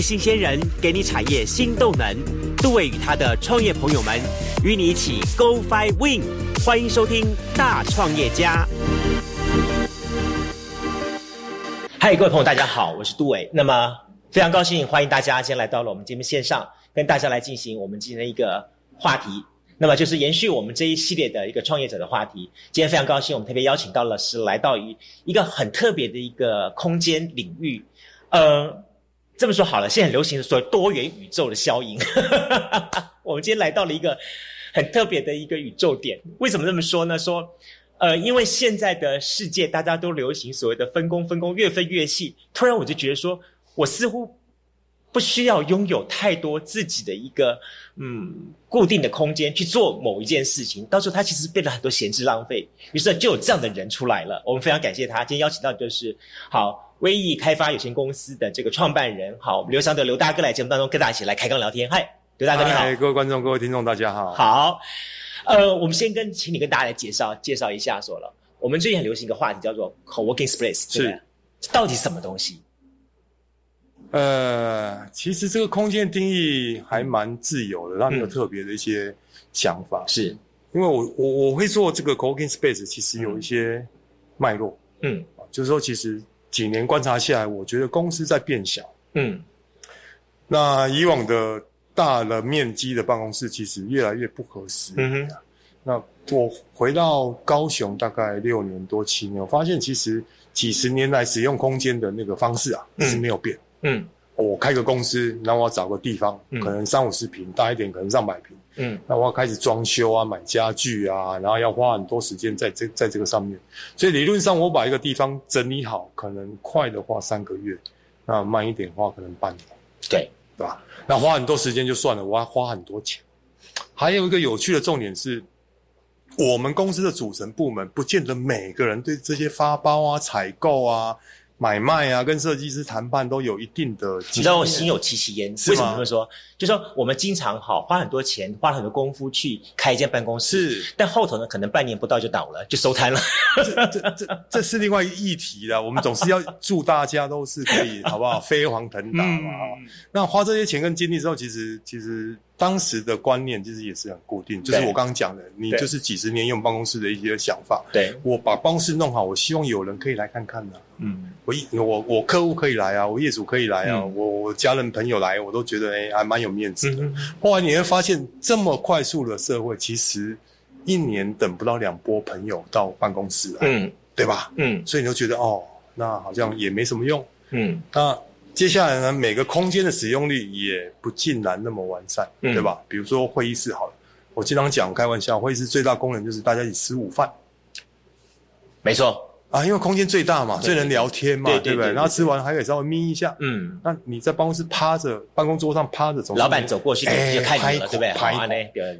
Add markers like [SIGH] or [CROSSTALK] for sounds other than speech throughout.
新鲜人给你产业新动能。杜伟与他的创业朋友们与你一起 Go Fly Win。欢迎收听《大创业家》。嗨，各位朋友，大家好，我是杜伟。那么非常高兴，欢迎大家今天来到了我们节目线上，跟大家来进行我们今天的一个话题。那么就是延续我们这一系列的一个创业者的话题。今天非常高兴，我们特别邀请到了是来到于一个很特别的一个空间领域。呃，这么说好了，现在很流行的所谓多元宇宙的效应。[LAUGHS] 我们今天来到了一个很特别的一个宇宙点。为什么这么说呢？说，呃，因为现在的世界大家都流行所谓的分工，分工越分越细。突然我就觉得说，我似乎。不需要拥有太多自己的一个嗯固定的空间去做某一件事情，到时候他其实变得很多闲置浪费。于是就有这样的人出来了，我们非常感谢他。今天邀请到就是好威易开发有限公司的这个创办人，好刘祥德刘大哥来节目当中跟大家一起来开杠聊天。嗨，刘大哥你好，各位观众各位听众大家好。好，呃，我们先跟请你跟大家来介绍介绍一下，说了，我们最近很流行一个话题叫做 co-working space，是到底什么东西？呃，其实这个空间定义还蛮自由的，它没有特别的一些想法。是，因为我我我会做这个 co-working space，其实有一些脉络。嗯，就是说，其实几年观察下来，我觉得公司在变小。嗯，那以往的大了面积的办公室，其实越来越不合适。嗯哼，那我回到高雄大概六年多七年，我发现其实几十年来使用空间的那个方式啊是没有变。嗯，我开个公司，然后我找个地方，可能三五十平，大一点可能上百平。嗯，那我要开始装修啊，买家具啊，然后要花很多时间在这在这个上面。所以理论上，我把一个地方整理好，可能快的话三个月，那慢一点的话可能半年。对，对吧？那花很多时间就算了，我要花很多钱。还有一个有趣的重点是，我们公司的组成部门不见得每个人对这些发包啊、采购啊。买卖啊，跟设计师谈判都有一定的。你知道我心有戚戚焉，为什么这么说？就说我们经常好花很多钱，花很多功夫去开一间办公室，但后头呢，可能半年不到就倒了，就收摊了。这这这这是另外一个议题了。我们总是要祝大家都是可以，好不好？[LAUGHS] 飞黄腾达嘛。那花这些钱跟精力之后，其实其实。当时的观念其实也是很固定，就是我刚刚讲的，你就是几十年用办公室的一些想法。对，我把办公室弄好，我希望有人可以来看看呢。嗯，我我我客户可以来啊，我业主可以来啊，我我家人朋友来，我都觉得哎还蛮有面子的。后来你会发现，这么快速的社会，其实一年等不到两波朋友到办公室来，嗯，对吧？嗯，所以你就觉得哦，那好像也没什么用。嗯，那。接下来呢，每个空间的使用率也不尽然那么完善，对吧？比如说会议室好了，我经常讲开玩笑，会议室最大功能就是大家一起吃午饭，没错。啊，因为空间最大嘛，最能聊天嘛，对不对？然后吃完还可以稍微眯一下。嗯，那你在办公室趴着，办公桌上趴着，老板走过去就看你了，对不对？拍呢，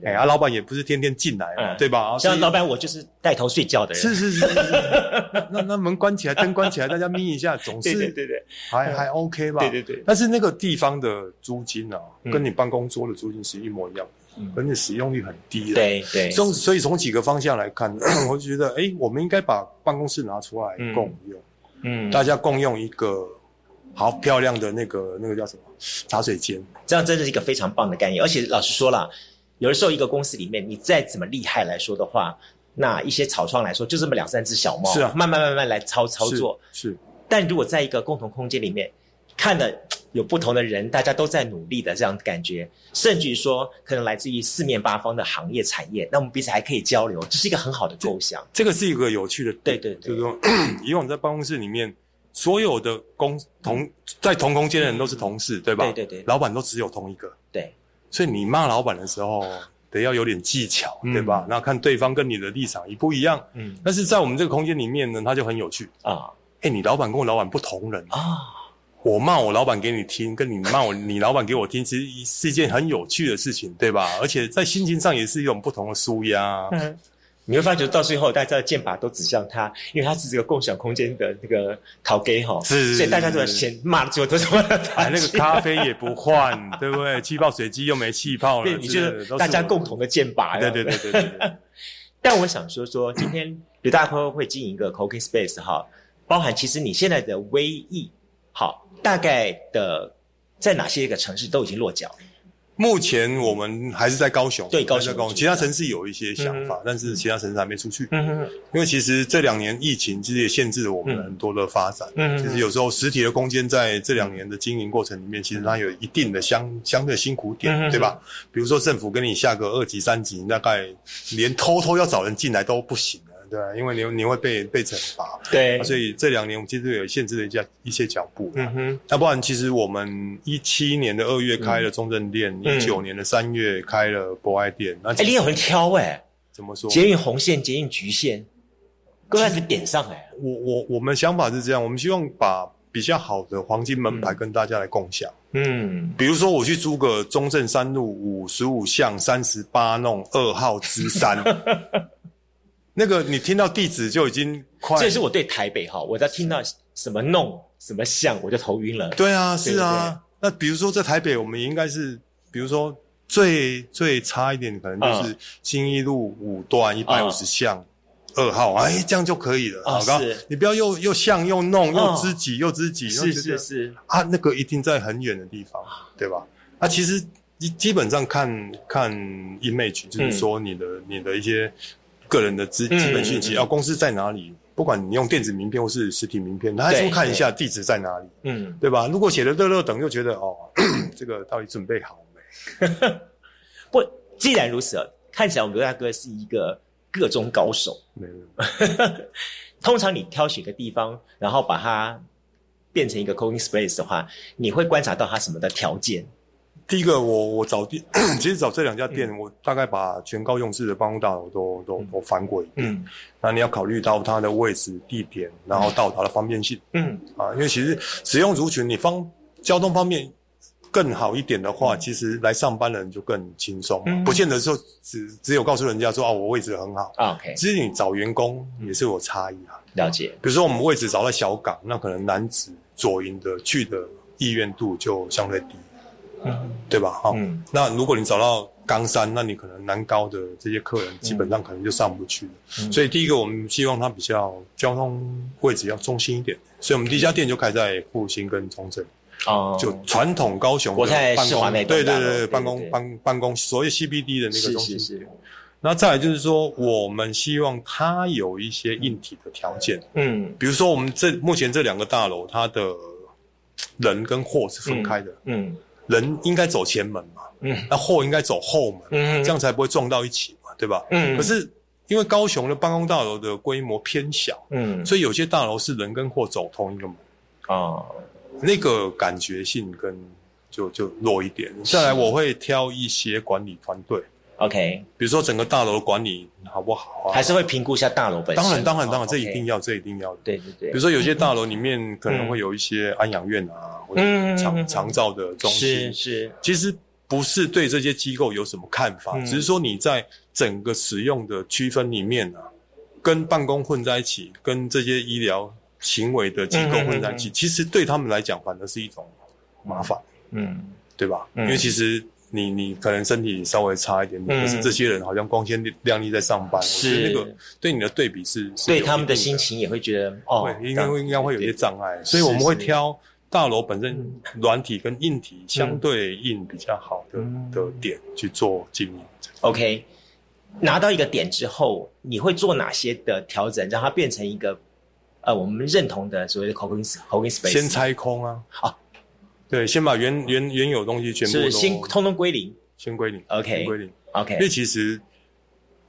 哎，啊，老板也不是天天进来嘛，对吧？像老板，我就是带头睡觉的人。是是是是是。[LAUGHS] 那那门关起来，灯关起来，大家眯一下，总是对对对，还还 OK 吧？对对对。但是那个地方的租金啊，跟你办公桌的租金是一模一样。而且使用率很低的，对对，从所以从几个方向来看，[COUGHS] 我就觉得，哎，我们应该把办公室拿出来共用，嗯，大家共用一个好漂亮的那个那个叫什么？茶水间，这样真的是一个非常棒的概念。而且老实说了，有的时候一个公司里面，你再怎么厉害来说的话，那一些草创来说，就这么两三只小猫，是啊，慢慢慢慢来操操作，是。但如果在一个共同空间里面，看的。有不同的人，大家都在努力的这样感觉，甚至于说可能来自于四面八方的行业产业，那我们彼此还可以交流，这是一个很好的构想。这个是一个有趣的，对对对，就是说 [CLEARS THROAT] 以往在办公室里面，所有的工同在同空间的人都是同事，对吧？对对对，老板都只有同一个，对，所以你骂老板的时候得要有点技巧，对吧？那看对方跟你的立场一不一样，嗯，但是在我们这个空间里面呢，他就很有趣啊。哎，你老板跟我老板不同人啊。我骂我老板给你听，跟你骂我 [LAUGHS] 你老板给我听，其实是一件很有趣的事情，对吧？而且在心情上也是一种不同的舒压。嗯，你会发觉到最后，大家的剑拔都指向他，因为他是这个共享空间的那个陶给哈，是，所以大家都在先骂了最后都是骂他。那个咖啡也不换，对不对？气泡水机又没气泡了，你就是大家共同的剑拔。对对对对对。但我想说说，今天刘大哥会经营一个 cooking space 哈，包含其实你现在的微意好。大概的在哪些一个城市都已经落脚？目前我们还是在高雄，对高雄，其他城市有一些想法，但是其他城市还没出去。嗯嗯，因为其实这两年疫情其实也限制了我们很多的发展。嗯其实有时候实体的空间在这两年的经营过程里面，其实它有一定的相相对辛苦点，对吧？比如说政府跟你下个二级、三级，大概连偷偷要找人进来都不行。对，因为你你会被被惩罚，对，所以这两年我们其实有限制了一下一些脚步。嗯哼，要不然其实我们一七年的二月开了中正店，一九年的三月开了博爱店。哎，你有人挑哎？怎么说？捷运红线、捷运橘线，各在点上哎。我我我们想法是这样，我们希望把比较好的黄金门牌跟大家来共享。嗯，比如说我去租个中正三路五十五巷三十八弄二号之三。[LAUGHS] 那个你听到地址就已经快，这是我对台北哈，我在听到什么弄什么像我就头晕了。对啊，是啊。那比如说在台北，我们应该是，比如说最最差一点，可能就是新一路五段一百五十巷二号，哎，这样就可以了。好是，你不要又又像又弄又知己又知己，是是是啊，那个一定在很远的地方，对吧？啊，其实基基本上看看 image，就是说你的你的一些。个人的资基本信息啊，公司在哪里？不管你用电子名片或是实体名片，他还是看一下地址在哪里，嗯，对吧？如果写的乐乐等，又觉得哦，[CLEARS THROAT] 这个到底准备好没？[LAUGHS] 不，既然如此，看起来我们刘大哥是一个各中高手。没有，[LAUGHS] 通常你挑选个地方，然后把它变成一个 cooking space 的话，你会观察到它什么的条件？第一个，我我找店，[CLEARS THROAT] 其实找这两家店，我大概把全高用市的办公大楼都都都翻过一遍。那你要考虑到它的位置、地点，然后到达的方便性。嗯，啊，因为其实使用族群，你方交通方面更好一点的话，其实来上班的人就更轻松。不见得说只只有告诉人家说啊，我位置很好。OK，其实你找员工也是有差异啊。了解。比如说我们位置找在小港，那可能男子左营的去的意愿度就相对低。嗯，对吧？哈，那如果你找到冈山，那你可能南高的这些客人基本上可能就上不去了。所以第一个，我们希望它比较交通位置要中心一点，所以我们第一家店就开在复兴跟中正。哦，就传统高雄的办公，对对对，办公办办公，所谓 CBD 的那个中心。是是是。那再来就是说，我们希望它有一些硬体的条件。嗯，比如说我们这目前这两个大楼，它的人跟货是分开的。嗯。人应该走前门嘛，嗯，那货应该走后门，嗯，这样才不会撞到一起嘛，对吧？嗯，可是因为高雄的办公大楼的规模偏小，嗯，所以有些大楼是人跟货走同一个门，啊，那个感觉性跟就就弱一点。再来，我会挑一些管理团队。OK，比如说整个大楼管理好不好啊？还是会评估一下大楼本身。当然，当然，当然，这一定要，这一定要。对对对。比如说有些大楼里面可能会有一些安养院啊，或者长长照的中心。是是。其实不是对这些机构有什么看法，只是说你在整个使用的区分里面啊，跟办公混在一起，跟这些医疗行为的机构混在一起，其实对他们来讲反而是一种麻烦。嗯，对吧？因为其实。你你可能身体稍微差一点点，可是这些人好像光鲜亮丽在上班，是那个对你的对比是，对他们的心情也会觉得哦，应该会应该会有些障碍，所以我们会挑大楼本身软体跟硬体相对应比较好的的点去做经营。OK，拿到一个点之后，你会做哪些的调整，让它变成一个呃我们认同的所谓的 cooking cooking space？先拆空啊！啊。对，先把原原原有东西全部是先通通归零，先归零，OK，归零，OK。因为其实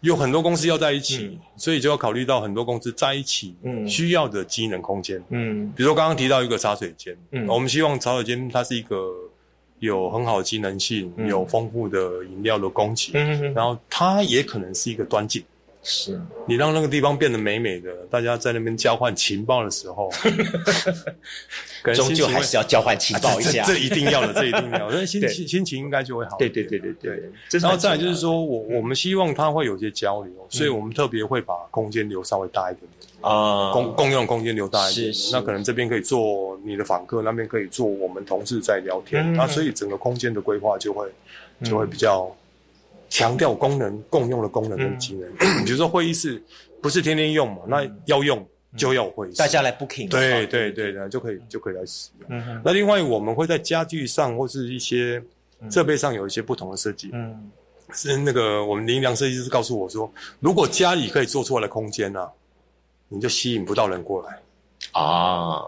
有很多公司要在一起，所以就要考虑到很多公司在一起需要的机能空间。嗯，比如说刚刚提到一个茶水间，嗯，我们希望茶水间它是一个有很好的机能性，有丰富的饮料的供给，嗯，然后它也可能是一个端景。是。你让那个地方变得美美的，大家在那边交换情报的时候，[LAUGHS] 终究还是要交换情报一下，这一定要的，这一定要，[LAUGHS] 那心情心情应该就会好。对对对对对。然后再来就是说我我们希望它会有些交流，所以我们特别会把空间留稍微大一点点。啊，共共用空间留大一点。那可能这边可以做你的访客，那边可以做我们同事在聊天，那所以整个空间的规划就会就会比较。强调功能共用的功能跟机能，[CLEARS THROAT] 比如说会议室不是天天用嘛，那要用就要会，大家来 booking，对对对的，就可以就可以来使用。嗯那另外我们会在家具上或是一些设备上有一些不同的设计。嗯，是那个我们林良设计师告诉我说，如果家里可以做出来的空间呢，你就吸引不到人过来。啊，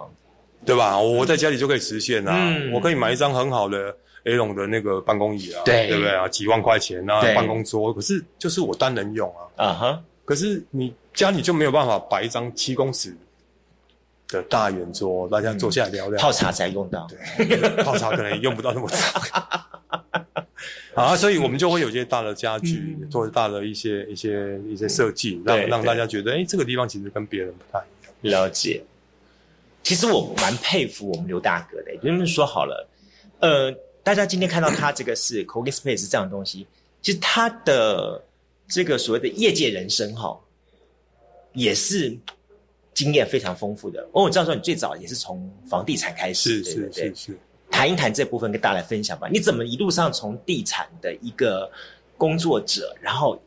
对吧？我在家里就可以实现啊，我可以买一张很好的 A 龙的那个办公椅啊，对对不对啊？几万块钱啊，办公桌，可是就是我单人用啊。啊哈，可是你。家里就没有办法摆一张七公尺的大圆桌，大家坐下来聊聊。泡茶才用到，对，泡茶可能用不到那么大。[LAUGHS] 啊，所以我们就会有些大的家具，或者大的一些一些一些设计，让让大家觉得，哎，这个地方其实跟别人不太一样。了解。其实我蛮佩服我们刘大哥的，就是说好了，呃，大家今天看到他这个是 c o g i n Space 这样的东西，其实他的这个所谓的业界人生哈。也是经验非常丰富的。哦，我知道说你最早也是从房地产开始，是是是是。谈一谈这部分，跟大家来分享吧。你怎么一路上从地产的一个工作者，然后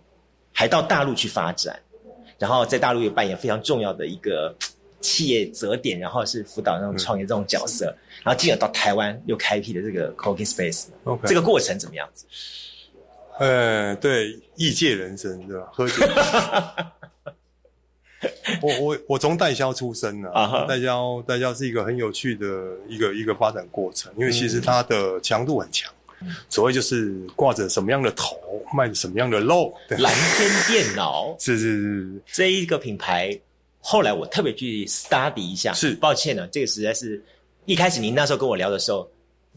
还到大陆去发展，然后在大陆也扮演非常重要的一个企业折点，然后是辅导那种创业这种角色，然后进而到台湾又开辟的这个 Cooking Space。OK，这个过程怎么样子？呃，对，异界人生对吧？喝酒。[LAUGHS] 我我我从代销出身的，代销代销是一个很有趣的一个一个发展过程，因为其实它的强度很强，所谓就是挂着什么样的头，卖什么样的肉。蓝天电脑 [LAUGHS] 是是是这一个品牌，后来我特别去 study 一下，是。抱歉呢，这个实在是一开始您那时候跟我聊的时候，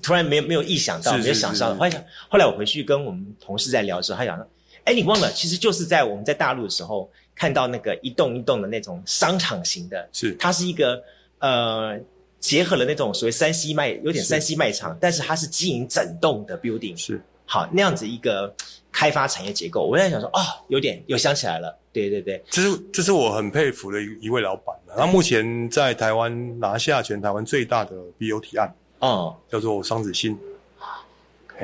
突然没有没有意想到，没有想到，后来后来我回去跟我们同事在聊的时候，他讲说，哎，你忘了，其实就是在我们在大陆的时候。看到那个一栋一栋的那种商场型的，是。它是一个呃结合了那种所谓三 C 卖有点三 C 卖场，但是它是经营整栋的 building，是好那样子一个开发产业结构。我在想说哦，有点又想起来了，对对对，这是这是我很佩服的一一位老板他目前在台湾拿下全台湾最大的 BOT 案，哦，叫做双子星。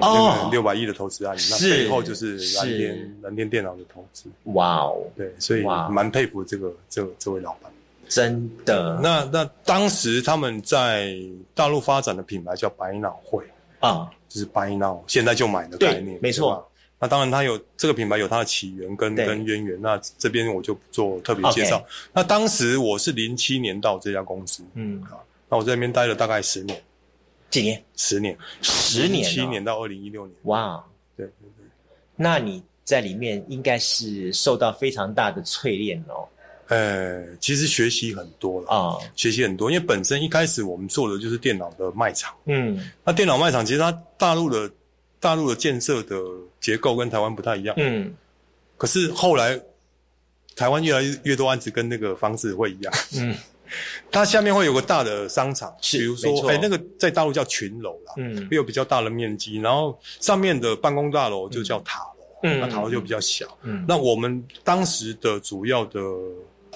哦，六百亿的投资案，那背后就是蓝天蓝天电脑的投资。哇哦，对，所以蛮佩服这个这这位老板。真的。那那当时他们在大陆发展的品牌叫百脑汇啊，就是 buy now，现在就买的概念，没错。那当然，它有这个品牌有它的起源跟跟渊源。那这边我就不做特别介绍。那当时我是零七年到这家公司，嗯，好，那我在那边待了大概十年。几年？十年，十年，七年到二零一六年。哇，对对对。那你在里面应该是受到非常大的淬炼哦。呃，其实学习很多了啊，学习很多，因为本身一开始我们做的就是电脑的卖场。嗯，那电脑卖场其实它大陆的大陆的建设的结构跟台湾不太一样。嗯，可是后来台湾越来越越多案子跟那个方式会一样。嗯。它下面会有个大的商场，比如说，哎，那个在大陆叫群楼啦，嗯，会有比较大的面积，然后上面的办公大楼就叫塔楼，嗯，那塔楼就比较小，嗯，那我们当时的主要的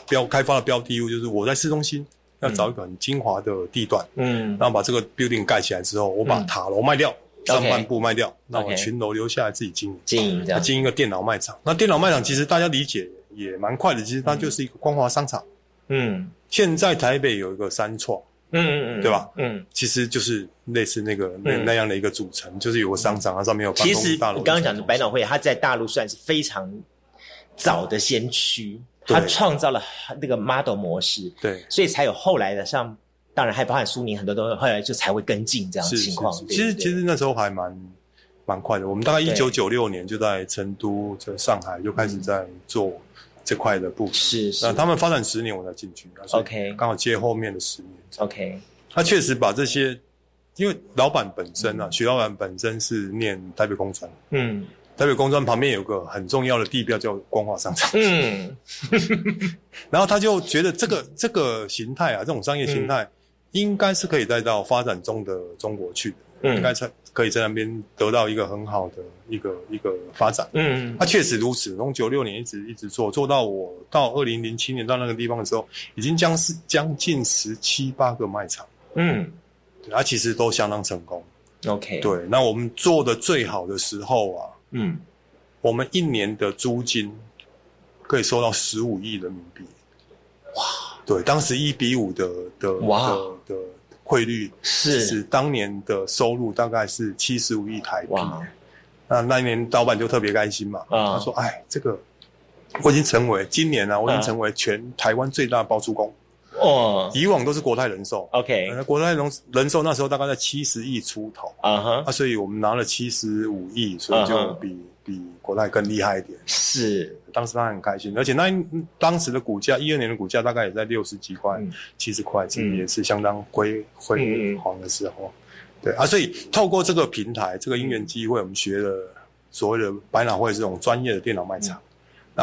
标开发的标的物就是我在市中心要找一个很精华的地段，嗯，然后把这个 building 盖起来之后，我把塔楼卖掉，上半部卖掉，那我群楼留下来自己经营，经营这样，经营一个电脑卖场。那电脑卖场其实大家理解也蛮快的，其实它就是一个光华商场，嗯。现在台北有一个三创，嗯嗯嗯，对吧？嗯，其实就是类似那个那那样的一个组成，就是有个商场，它上面有。其实我刚刚讲的百脑汇，它在大陆算是非常早的先驱，它创造了那个 model 模式，对，所以才有后来的，像当然还包含苏宁很多都后来就才会跟进这样的情况。其实其实那时候还蛮蛮快的，我们大概一九九六年就在成都、在上海就开始在做。这块的部分。是是，那他们发展十年我才进去，OK，刚好接后面的十年，OK。他确实把这些，因为老板本身啊，徐老板本身是念台北工程，嗯，台北工专旁边有个很重要的地标叫光华商场，嗯，[LAUGHS] 然后他就觉得这个这个形态啊，这种商业形态应该是可以带到发展中的中国去的，应该才。可以在那边得到一个很好的一个一个发展。嗯，他确实如此。从九六年一直一直做，做到我到二零零七年到那个地方的时候，已经将是将近十七八个卖场。嗯，他其实都相当成功。OK，对。那我们做的最好的时候啊，嗯，我们一年的租金可以收到十五亿人民币。哇！对，当时一比五的的哇的汇率是当年的收入大概是七十五亿台币。那那一年老板就特别开心嘛，他说：“哎，这个我已经成为今年啊，我已经成为全台湾最大包租公。”哦，以往都是国泰人寿，OK，那国泰人人寿那时候大概在七十亿出头，啊哈，啊，所以我们拿了七十五亿，所以就比比国泰更厉害一点。是，当时他很开心，而且那当时的股价，一二年的股价大概也在六十几块、七十块，这也是相当辉辉煌的时候。对啊，所以透过这个平台、这个因缘机会，我们学了所谓的百脑汇这种专业的电脑卖场。然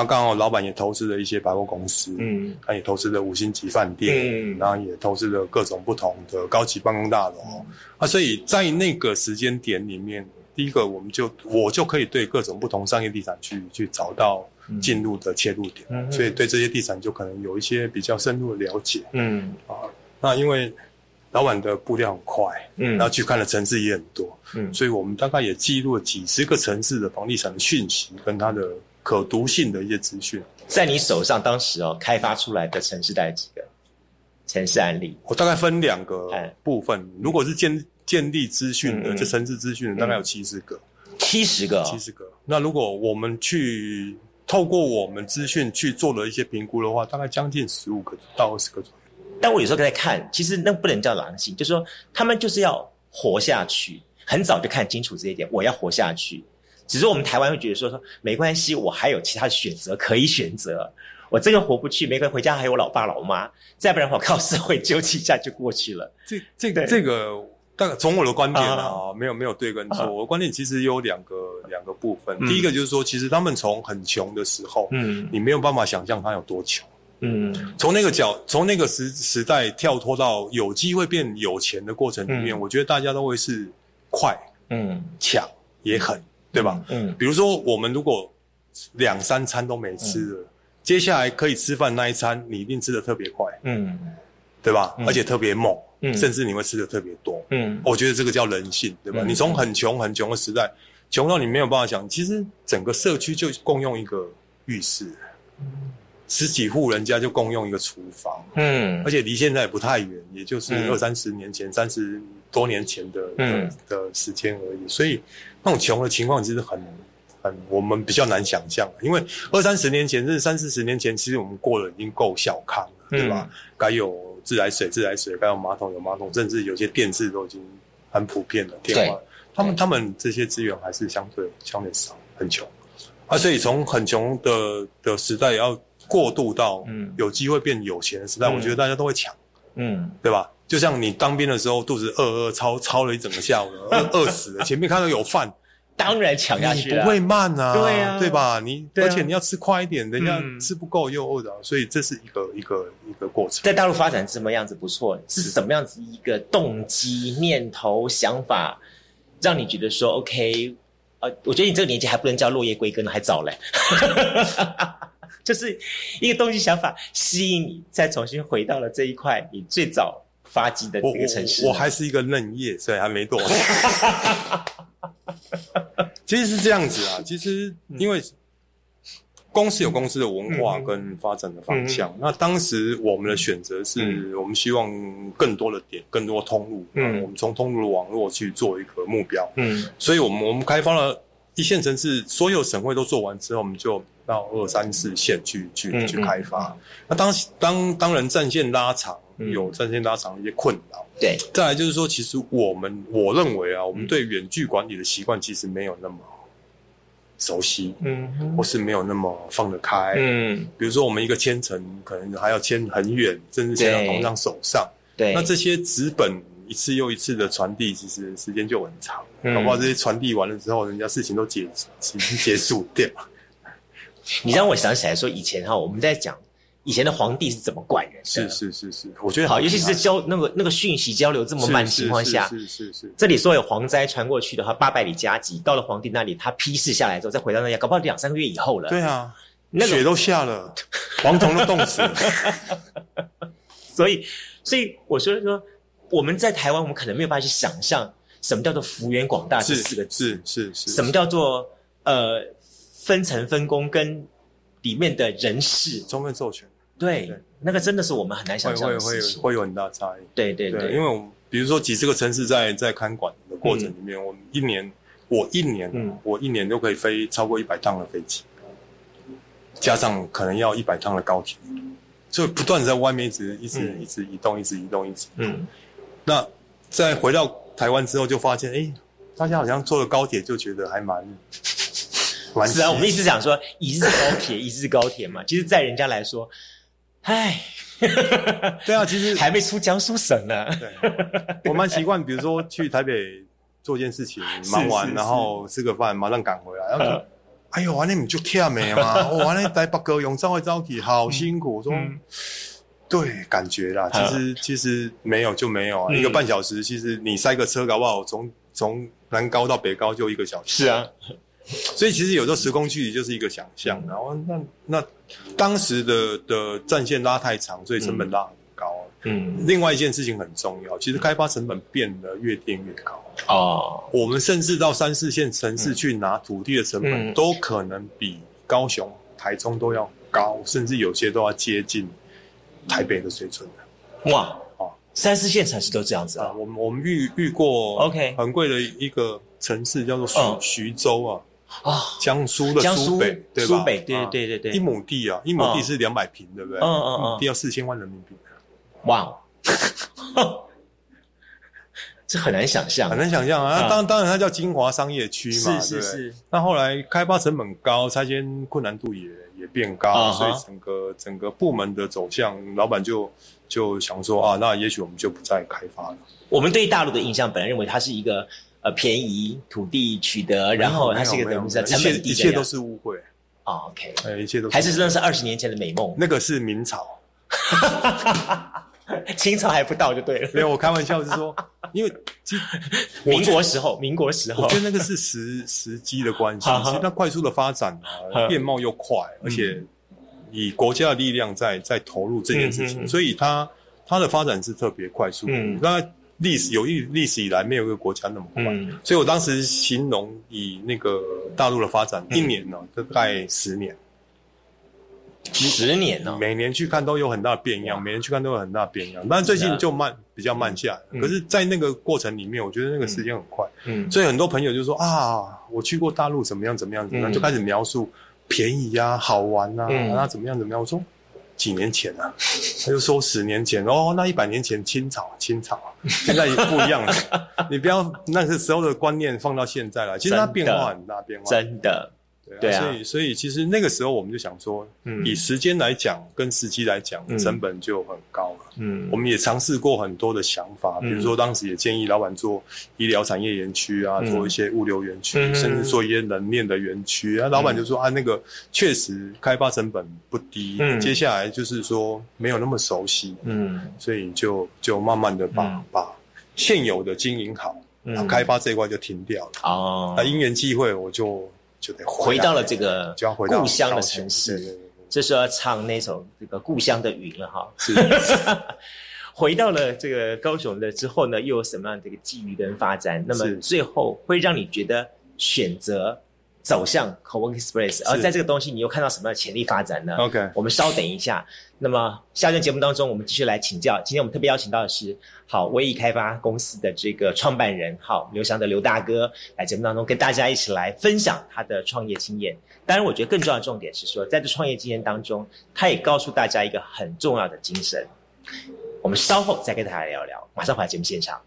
后刚好老板也投资了一些百货公司，嗯，他也投资了五星级饭店，嗯，然后也投资了各种不同的高级办公大楼，啊，所以在那个时间点里面，第一个我们就我就可以对各种不同商业地产去去找到进入的切入点，所以对这些地产就可能有一些比较深入的了解，嗯，啊，那因为老板的步调很快，嗯，然后去看的城市也很多，嗯，所以我们大概也记录了几十个城市的房地产的讯息跟它的。可读性的一些资讯，在你手上当时哦，开发出来的城市大概几个城市案例？我大概分两个部分。如果是建建立资讯的，这城市资讯的大概有七十个，七十个，七十个。那如果我们去透过我们资讯去做了一些评估的话，大概将近十五个到二十个左右。但我有时候在看，其实那不能叫狼性，就是说他们就是要活下去，很早就看清楚这一点，我要活下去。只是我们台湾会觉得说说没关系，我还有其他选择可以选择。我这个活不去，没关系，回家还有老爸老妈。再不然我靠社会揪几下就过去了。这这个这个，但从我的观点啊，没有没有对跟错。我的观点其实有两个两个部分。第一个就是说，其实他们从很穷的时候，嗯，你没有办法想象他有多穷，嗯，从那个角，从那个时时代跳脱到有机会变有钱的过程里面，我觉得大家都会是快，嗯，抢也狠。对吧？嗯，比如说我们如果两三餐都没吃了，接下来可以吃饭那一餐，你一定吃的特别快，嗯，对吧？而且特别猛，嗯，甚至你会吃的特别多，嗯，我觉得这个叫人性，对吧？你从很穷很穷的时代，穷到你没有办法想，其实整个社区就共用一个浴室，十几户人家就共用一个厨房，嗯，而且离现在也不太远，也就是二三十年前、三十多年前的的时间而已，所以。那种穷的情况其实很很，我们比较难想象，因为二三十年前，甚至三四十年前，其实我们过了已经够小康了，对吧？该有自来水，自来水；该有马桶，有马桶，甚至有些电视都已经很普遍了。电话，他们他们这些资源还是相对相对少，很穷啊。所以从很穷的的时代，要过渡到嗯有机会变有钱的时代，我觉得大家都会抢，嗯，对吧？就像你当兵的时候，肚子饿饿超超了一整个下午，饿饿死了。[LAUGHS] 前面看到有饭，当然抢下去了。不会慢啊，对啊，对吧？你而且你要吃快一点，人家吃不够又饿的，所以这是一个一个一个过程。在大陆发展这么样子不错，是什么样子一个动机、念头、想法，让你觉得说 OK？呃，我觉得你这个年纪还不能叫落叶归根，还早嘞。[LAUGHS] 就是一个动机、想法吸引你，再重新回到了这一块你最早。发迹的这个城市，我还是一个嫩叶，所以还没多少。[LAUGHS] 其实是这样子啊，其实因为公司有公司的文化跟发展的方向。那当时我们的选择是我们希望更多的点、更多通路。嗯，我们从通路的网络去做一个目标。嗯，所以我们我们开发了一线城市，所有省会都做完之后，我们就到二三四线去去去开发。那当当当然战线拉长。有战线拉长的一些困扰。对，再来就是说，其实我们我认为啊，我们对远距管理的习惯其实没有那么熟悉，嗯，或是没有那么放得开，嗯。比如说，我们一个签程可能还要签很远，甚至签到同样手上，对。那这些纸本一次又一次的传递，其实时间就很长。搞不好这些传递完了之后，人家事情都结已经结束掉。你让我想起来说，以前哈，我们在讲。以前的皇帝是怎么管人的？是是是是，我觉得好，尤其是交那个那个讯息交流这么慢的情况下，是是是。这里说有蝗灾传过去的话，八百里加急，到了皇帝那里，他批示下来之后，再回到那家，搞不好两三个月以后了。对啊，雪都下了，蝗虫都冻死了。[LAUGHS] 所以，所以我说说，我们在台湾，我们可能没有办法去想象什么叫做幅员广大这四个字，是是是，什么叫做呃分层分工跟里面的人事。充分授权。对，那个真的是我们很难想象的事情，会有很大差异。对对对，因为我们比如说几十个城市在在看管的过程里面，我们一年我一年我一年都可以飞超过一百趟的飞机，加上可能要一百趟的高铁，就不断在外面一直一直一直移动，一直移动，一直。嗯，那再回到台湾之后，就发现哎，大家好像坐了高铁就觉得还蛮。是啊，我们一直讲说一日高铁，一日高铁嘛。其实，在人家来说，唉，[LAUGHS] 对啊，其实 [LAUGHS] 还没出江苏省呢。对，我蛮习惯，比如说去台北做件事情，[LAUGHS] 忙完然后吃个饭，马上赶回来。然后说：“哎呦，完了你就跳没嘛？我完了在北哥用招来招去，好辛苦。”我说：“对，感觉啦，其实其实没有就没有啊，一个半小时，其实你塞个车搞不好从从南高到北高就一个小时。是啊。”所以其实有时候时空距离就是一个想象，然后那那当时的的战线拉太长，所以成本拉很高。嗯，另外一件事情很重要，其实开发成本变得越变越高。哦，我们甚至到三四线城市去拿土地的成本，都可能比高雄、台中都要高，甚至有些都要接近台北的水准的。哇，哦，三四线城市都这样子啊？我们我们遇遇过，OK，很贵的一个城市叫做徐徐州啊。啊，江苏的苏北，对吧？苏北，对对对对一亩地啊，一亩地是两百平，对不对？嗯嗯嗯，地要四千万人民币。哇，[LAUGHS] 这很难想象，很难想象啊！当当然，它叫金华商业区嘛，是是是。那后来开发成本高，拆迁困难度也也变高，所以整个整个部门的走向，老板就就想说啊，那也许我们就不再开发了。我们对大陆的印象，本来认为它是一个。呃，便宜土地取得，然后它是一个等于是成本低，一切都是误会。OK，哎，一切都还是真的是二十年前的美梦。那个是明朝，[LAUGHS] 清朝还不到就对了。没有，我开玩笑是说，[LAUGHS] 因为民国时候，民国时候，我觉得那个是时 [LAUGHS] 时机的关系。其实它快速的发展啊，变貌又快，而且以国家的力量在在投入这件事情，所以它它的发展是特别快速。嗯，那。历史有历历史以来没有一个国家那么快，所以我当时形容以那个大陆的发展，一年呢大概十年，十年呢，每年去看都有很大的变样，每年去看都有很大的变样，但最近就慢比较慢下来。可是，在那个过程里面，我觉得那个时间很快，嗯，所以很多朋友就说啊，我去过大陆怎么样怎么样怎么样，就开始描述便宜呀、好玩呐，那怎么样怎么样，我说。几年前啊，他就说十年前哦，那一百年前清朝，清朝现在也不一样了。[LAUGHS] 你不要那个时候的观念放到现在了，其实它变化很大，变化真的。对啊，所以所以其实那个时候我们就想说，以时间来讲，跟时机来讲，成本就很高了。嗯，我们也尝试过很多的想法，比如说当时也建议老板做医疗产业园区啊，做一些物流园区，甚至做一些冷链的园区。啊，老板就说啊，那个确实开发成本不低，接下来就是说没有那么熟悉，嗯，所以就就慢慢的把把现有的经营好，开发这一块就停掉了。哦，那因缘际会，我就。就得回到了这个故乡的城市，这时候要唱那首这个故乡的云了哈。是，[LAUGHS] 回到了这个高雄的之后呢，又有什么样的一个际遇跟发展？那么最后会让你觉得选择走向 c o w o r k Express，而在这个东西你又看到什么样的潜力发展呢？OK，我们稍等一下。那么下段节目当中，我们继续来请教。今天我们特别邀请到的是好威易开发公司的这个创办人好刘翔的刘大哥，来节目当中跟大家一起来分享他的创业经验。当然，我觉得更重要的重点是说，在这创业经验当中，他也告诉大家一个很重要的精神。我们稍后再跟大家聊聊，马上回来节目现场。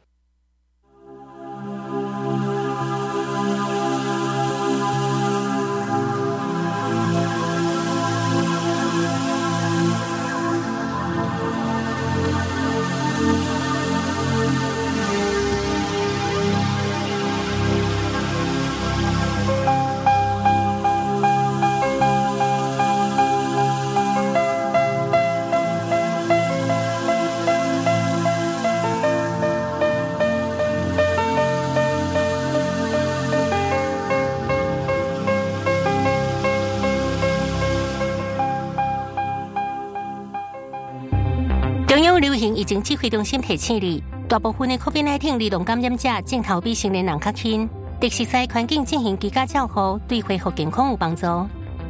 疫情指挥中心提醒你，大部分的 COVID-19 流动感染者镜头比成年人较轻，特实在环境进行居家照护，对恢复健康有帮助。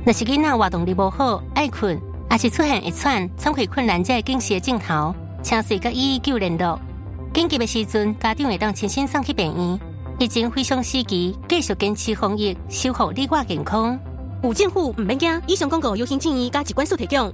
若是囡仔活动力不好、爱困、也是出现一串喘气困难者惊喜镜头，请随个一一九联络。紧急的时阵，家长会当亲身送去病院。疫情非常时期，继续坚持防疫，守护你我健康。有政府唔免惊，以上广告由行建议加一关数提供。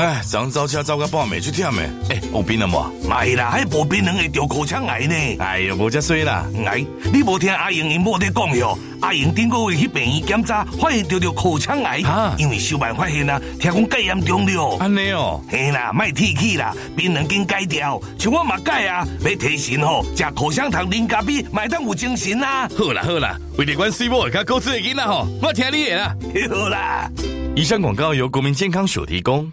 哎，早上早车走个半暝去忝诶，哎，有病了无？没啦，还无病能会得口腔癌呢。哎呀，无遮衰啦！哎，你无听阿英因某在讲哟？阿英顶个月去病院检查，发现得着口腔癌，因为小办发现啊，听讲介严重了。安尼哦，嘿啦，卖提起啦，病人经改掉，像我嘛改啊，要提神吼，食口香糖、零咖啡，买当有精神啊。好啦好啦，为了关心我，较高智的囡仔吼，我听你的啦。[LAUGHS] 好啦，以上广告由国民健康署提供。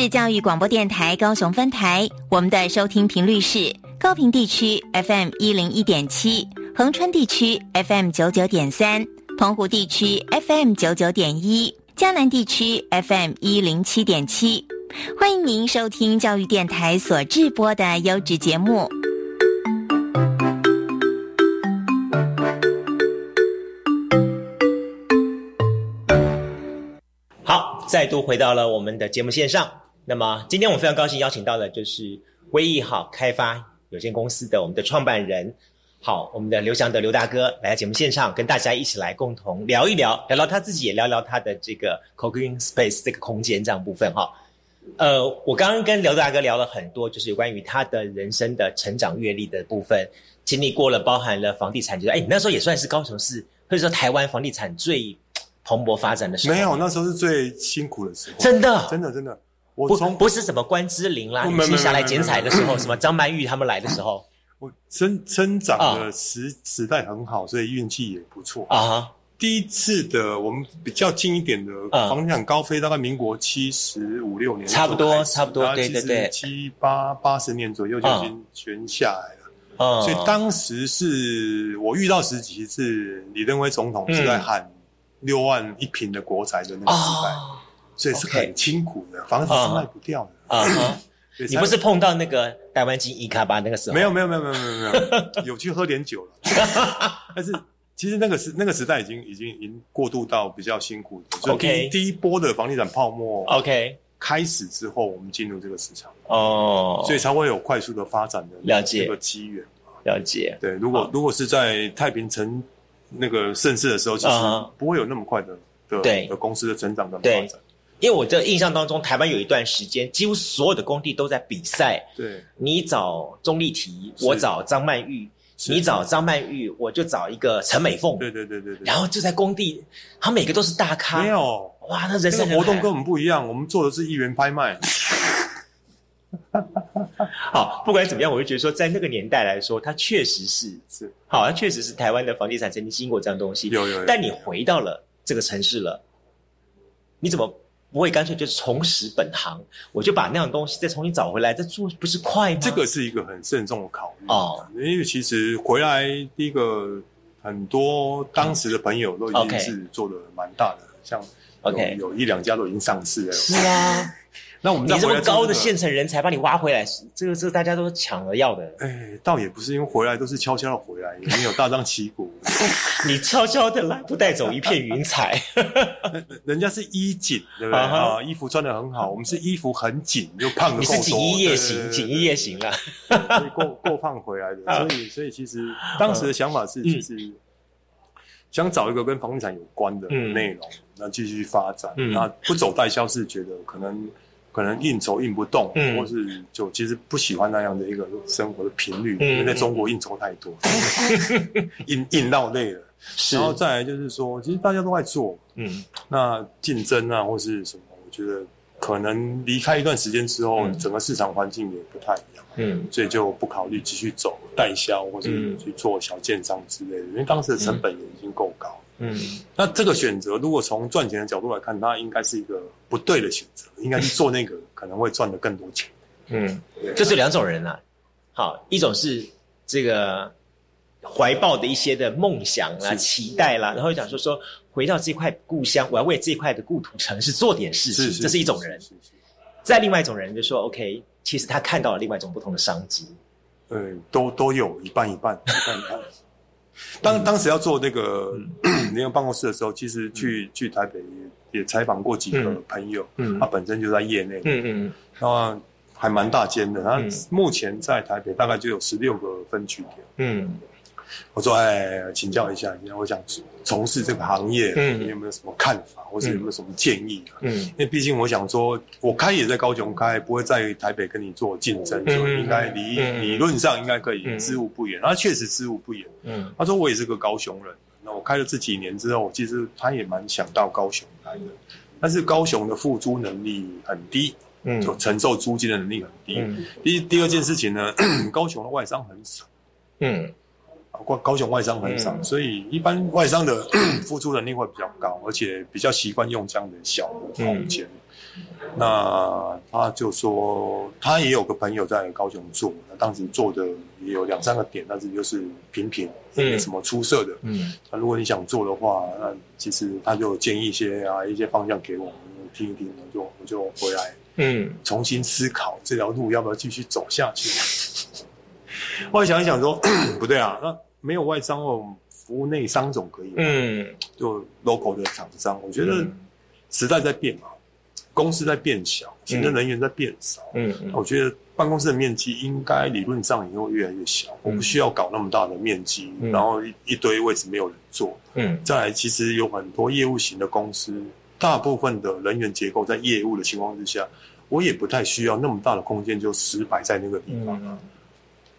是教育广播电台高雄分台，我们的收听频率是高平地区 FM 一零一点七，恒春地区 FM 九九点三，澎湖地区 FM 九九点一，江南地区 FM 一零七点七。欢迎您收听教育电台所制播的优质节目。好，再度回到了我们的节目线上。那么今天我非常高兴邀请到的就是威易好开发有限公司的我们的创办人，好，我们的刘翔德刘大哥来到节目现场，跟大家一起来共同聊一聊，聊聊他自己，也聊聊他的这个 co-working space 这个空间这样部分哈。呃，我刚刚跟刘大哥聊了很多，就是有关于他的人生的成长阅历的部分，经历过了，包含了房地产，就是哎，你那时候也算是高雄市或者说台湾房地产最蓬勃发展的时候，没有，那时候是最辛苦的时候，真的，真的，真的。不不是什么关之琳啦，你下来剪彩的时候，什么张曼玉他们来的时候，我生生长的时时代很好，所以运气也不错。啊。第一次的我们比较近一点的房地产高飞，大概民国七十五六年，差不多差不多，对对对，七八八十年左右就已经全下来了。所以当时是我遇到时期是李登辉总统是在喊六万一平的国宅的那个时代。所以是很辛苦的，房子是卖不掉的。啊哈，[COUGHS] 你不是碰到那个台湾金一卡巴那个时候？没有没有没有没有没有没有，有去喝点酒了。[LAUGHS] 但是其实那个时那个时代已经已经已经过渡到比较辛苦的。所以第第一波的房地产泡沫，OK，开始之后，我们进入这个市场哦，所以才会有快速的发展的了解这个机缘。了解，对，如果如果是在太平城那个盛世的时候，其实不会有那么快的的的公司的成长的发展。因为我的印象当中，台湾有一段时间，几乎所有的工地都在比赛。对，你找钟丽缇，我找张曼玉；你找张曼玉，我就找一个陈美凤。对对对对对。然后就在工地，他每个都是大咖。没有哇，那人生活动跟我们不一样，我们做的是一元拍卖。[LAUGHS] 好，不管怎么样，我就觉得说，在那个年代来说，它确实是是好，它确实是台湾的房地产曾经经过这样东西。有有。但你回到了这个城市了，你怎么？不会干脆就是重拾本行，我就把那样东西再重新找回来再做，不是快吗？这个是一个很慎重的考虑哦，因为其实回来第一个很多当时的朋友都已经是做的蛮大的像 OK 有一两家都已经上市了。是啊。[LAUGHS] 那我们你这么高的县城人才把你挖回来，这个是大家都抢着要的。哎，倒也不是，因为回来都是悄悄的回来，也没有大张旗鼓。[LAUGHS] 你悄悄的来，不带走一片云彩。[LAUGHS] 人家是衣锦，对不对啊？衣服穿的很好，我们是衣服很紧，又胖的。你是锦衣夜行，锦衣夜行啊，过 [LAUGHS] 过胖回来的。所以，所以其实当时的想法是，其实想找一个跟房地产有关的内容，那继续发展。那不走代销是觉得可能。可能应酬应不动，或是就其实不喜欢那样的一个生活的频率，因为在中国应酬太多，[LAUGHS] 应应到累了。然后再来就是说，其实大家都在做，嗯，那竞争啊或是什么，我觉得可能离开一段时间之后，整个市场环境也不太一样，嗯，所以就不考虑继续走代销或是去做小建商之类的，因为当时的成本也已经够高。嗯，那这个选择，如果从赚钱的角度来看，它应该是一个不对的选择，应该是做那个可能会赚的更多钱。嗯，就是两种人啊，好，一种是这个怀抱的一些的梦想啦、期待啦，然后讲说说回到这块故乡，我要为这块的故土城市做点事情，这是一种人。再另外一种人就说，OK，其实他看到了另外一种不同的商机。呃，都都有一半一半，[LAUGHS] 一半一半。当当时要做那个 [CLEARS THROAT] 那个办公室的时候，其实去去台北也也采访过几个朋友，他本身就在业内，嗯嗯，然后还蛮大间的，他目前在台北大概就有十六个分区点，嗯。我说：“哎，请教一下，你我想从事这个行业，你有没有什么看法，或是有没有什么建议？嗯，因为毕竟我想说，我开也在高雄开，不会在台北跟你做竞争，所以应该理理论上应该可以知无不言。他确实知无不言。嗯，他说我也是个高雄人，那我开了这几年之后，其实他也蛮想到高雄但是高雄的付租能力很低，嗯，就承受租金的能力很低。第第二件事情呢，[CLEARS THROAT] 高雄的外商很少，嗯。”高高雄外商很少，所以一般外商的 [CLEARS THROAT] 付出能力会比较高，而且比较习惯用这样的小的空间。那他就说，他也有个朋友在高雄做，那当时做的也有两三个点，但是就是平平，没什么出色的。嗯，那如果你想做的话，那其实他就建议一些啊一些方向给我们听一听，我就我就回来，嗯，重新思考这条路要不要继续走下去。[LAUGHS] 后来想一想说，[CLEARS THROAT] 不对啊，那。没有外商哦，服务内商总可以。嗯，就 local 的厂商，我觉得时代在变嘛，公司在变小，行政人员在变少。嗯嗯，我觉得办公室的面积应该理论上也会越来越小，我不需要搞那么大的面积，然后一一堆位置没有人坐。嗯，再来，其实有很多业务型的公司，大部分的人员结构在业务的情况之下，我也不太需要那么大的空间就死摆在那个地方啊。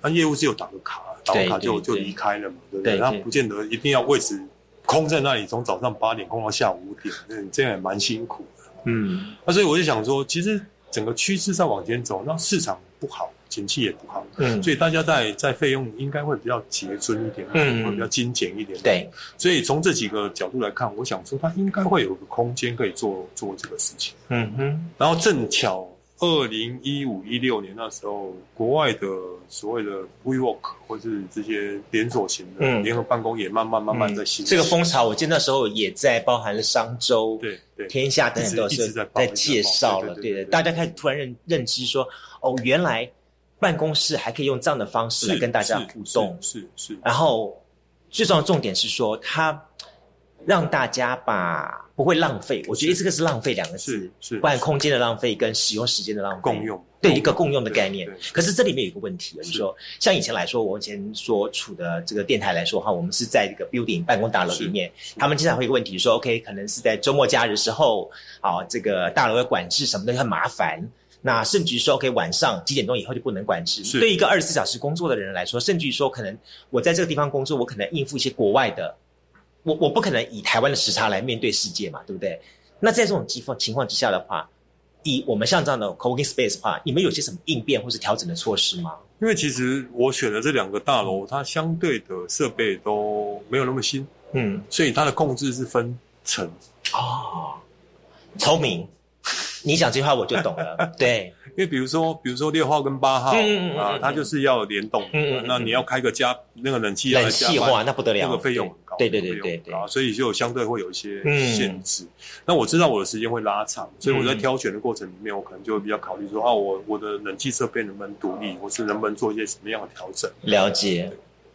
那业务是有打个卡。打卡就就离开了嘛，对不对？他不见得一定要位置空在那里，从早上八点空到下午五点，那这样也蛮辛苦的。嗯，那所以我就想说，其实整个趋势在往前走，那市场不好，景气也不好，嗯，所以大家在在费用应该会比较节尊一点，嗯，会比较精简一点。对，所以从这几个角度来看，我想说，它应该会有个空间可以做做这个事情。嗯哼，然后正巧。二零一五一六年那时候，国外的所谓的 WeWork 或是这些连锁型的联合办公也慢慢慢慢在兴这个风潮，我记得那时候也在包含了商周、对对。天下等等都是在介绍了，对对，大家开始突然认认知说，哦，原来办公室还可以用这样的方式来跟大家互动，是是。然后最重要的重点是说，它让大家把。不会浪费，我觉得这个是浪费两个字，是不然空间的浪费跟使用时间的浪费，共用对一个共用的概念。可是这里面有一个问题，就是说，像以前来说，我以前所处的这个电台来说哈，我们是在这个 building 办公大楼里面，他们经常会有个问题说，OK，可能是在周末假日时候，啊，这个大楼的管制什么的很麻烦，那甚至于说，OK，晚上几点钟以后就不能管制。对一个二十四小时工作的人来说，甚至于说，可能我在这个地方工作，我可能应付一些国外的。我我不可能以台湾的时差来面对世界嘛，对不对？那在这种情况情况之下的话，以我们像这样的 co-working space 的话，你们有些什么应变或是调整的措施吗？因为其实我选的这两个大楼，它相对的设备都没有那么新，嗯，所以它的控制是分层。啊，聪明，你讲这句话我就懂了，[LAUGHS] 对。因为比如说，比如说六号跟八号啊，它就是要联动，那你要开个加那个冷气，冷气化，那不得了，那个费用很高，对对对对对，所以就相对会有一些限制。那我知道我的时间会拉长，所以我在挑选的过程里面，我可能就会比较考虑说，啊，我我的冷气设备能不能独立，或是能不能做一些什么样的调整？了解。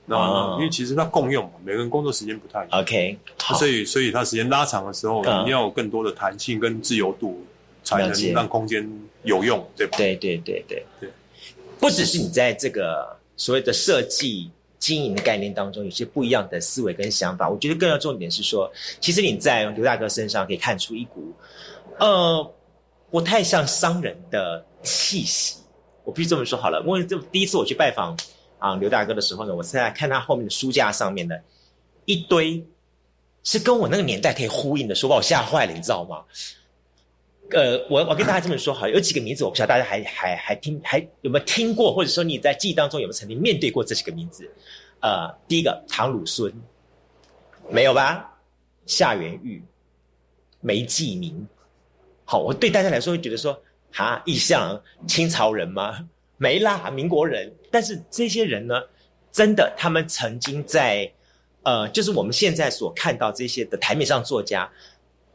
那因为其实它共用嘛，每个人工作时间不太一样，OK，所以所以它时间拉长的时候，你要有更多的弹性跟自由度，才能让空间。有用，对吧？对对对对对，不只是你在这个所谓的设计经营的概念当中，有些不一样的思维跟想法。我觉得更要重点是说，其实你在刘大哥身上可以看出一股，呃，不太像商人的气息。我必须这么说好了，因为这第一次我去拜访啊刘大哥的时候呢，我现在看他后面的书架上面的一堆，是跟我那个年代可以呼应的书，把我吓坏了，你知道吗？呃，我我跟大家这么说好，有几个名字，我不知道大家还还还听还有没有听过，或者说你在记忆当中有没有曾经面对过这几个名字？呃，第一个唐鲁孙，没有吧？夏元玉、梅继明，好，我对大家来说会觉得说，哈，意象清朝人吗？没啦，民国人。但是这些人呢，真的，他们曾经在呃，就是我们现在所看到这些的台面上作家。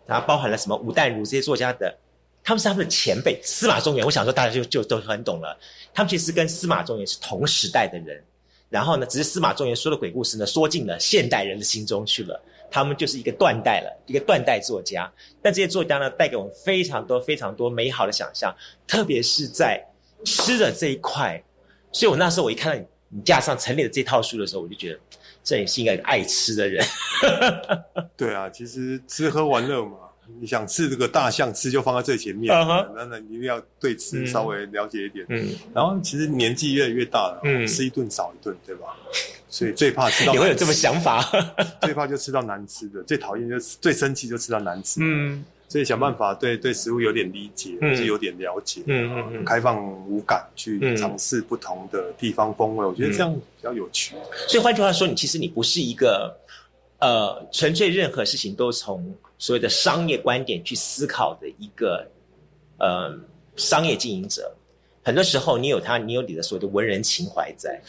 然后包含了什么吴淡如这些作家的，他们是他们的前辈司马中原。我想说大家就就都很懂了，他们其实跟司马中原是同时代的人。然后呢，只是司马中原说的鬼故事呢，说进了现代人的心中去了。他们就是一个断代了，一个断代作家。但这些作家呢，带给我们非常多非常多美好的想象，特别是在吃的这一块。所以我那时候我一看到你你架上陈列的这套书的时候，我就觉得。这也是一个爱吃的人，[LAUGHS] 对啊，其实吃喝玩乐嘛，你想吃这个大象，吃就放在最前面，那那你一定要对吃稍微了解一点。嗯，然后其实年纪越来越大了，嗯，吃一顿少一顿，对吧？所以最怕吃到 [LAUGHS] 你会有这么想法，[LAUGHS] 最怕就吃到难吃的，最讨厌就最生气就吃到难吃。嗯。所以想办法对对食物有点理解，或是有点了解，嗯嗯嗯，开放五感去尝试不同的地方风味，我觉得这样比较有趣。所以换句话说，你其实你不是一个呃纯粹任何事情都从所谓的商业观点去思考的一个呃商业经营者。很多时候，你有他，你有你的所谓的文人情怀在。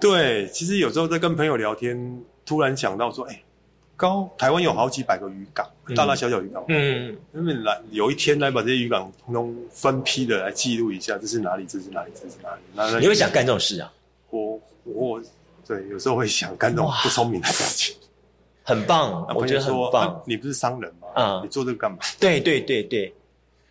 对，其实有时候在跟朋友聊天，突然想到说，哎。高台湾有好几百个渔港，大大小小渔港。嗯，那么来有一天来把这些渔港通通分批的来记录一下，这是哪里？这是哪里？这是哪里？那你会想干这种事啊？我我对，有时候会想干这种不聪明的事情。很棒，我觉得很棒。你不是商人吗？啊，你做这个干嘛？对对对对，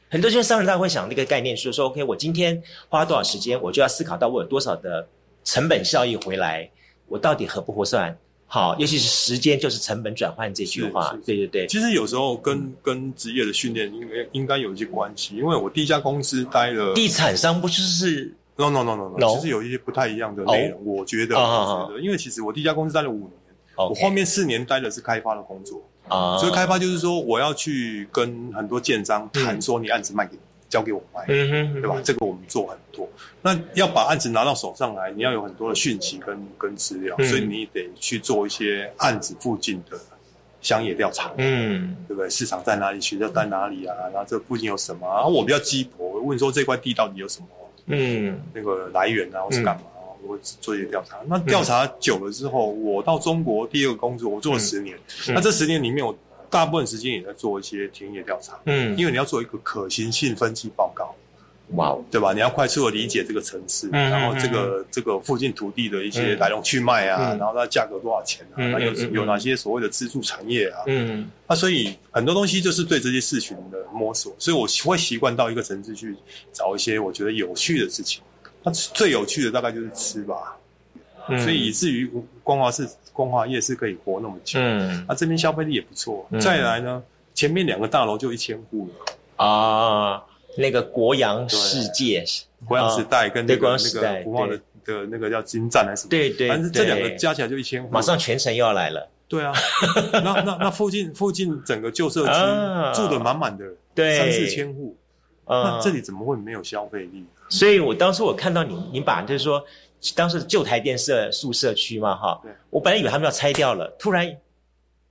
很多就是商人他会想那个概念，说说 OK，我今天花多少时间，我就要思考到我有多少的成本效益回来，我到底合不合算？好，尤其是时间就是成本转换这句话，对对对。其实有时候跟跟职业的训练应该应该有一些关系，因为我第一家公司待了，地产商不就是？No no no no no，其实有一些不太一样的内容，我觉得，我觉得，因为其实我第一家公司待了五年，我后面四年待的是开发的工作啊，所以开发就是说我要去跟很多建商谈说你案子卖给。交给我卖，对吧？这个我们做很多。那要把案子拿到手上来，你要有很多的讯息跟跟资料，所以你得去做一些案子附近的乡野调查，嗯，对不对？市场在哪里？学校在哪里啊？然后这附近有什么？然后我比较鸡婆，问说这块地到底有什么？嗯，那个来源啊，或是干嘛？我会做一些调查。那调查久了之后，我到中国第二个工作，我做了十年。那这十年里面，我。大部分时间也在做一些田野调查，嗯，因为你要做一个可行性分析报告，哇，对吧？你要快速的理解这个城市，然后这个这个附近土地的一些来龙去脉啊，然后它价格多少钱啊，那有有哪些所谓的支柱产业啊，嗯，那所以很多东西就是对这些事情的摸索，所以我会习惯到一个城市去找一些我觉得有趣的事情，那最有趣的大概就是吃吧，所以以至于光华是。光华夜市可以活那么久，嗯，那这边消费力也不错。再来呢，前面两个大楼就一千户了啊。那个国阳世界、国阳时代跟那个那个国贸的的那个叫金站还是什么？对对，反正这两个加起来就一千户。马上全城又要来了。对啊，[LAUGHS] 那那那附近附近整个旧社区住的满满的，对，三四千户，那这里怎么会没有消费力？所以我当时我看到你，你把就是说。当时旧台电社宿舍区嘛，哈，我本来以为他们要拆掉了，突然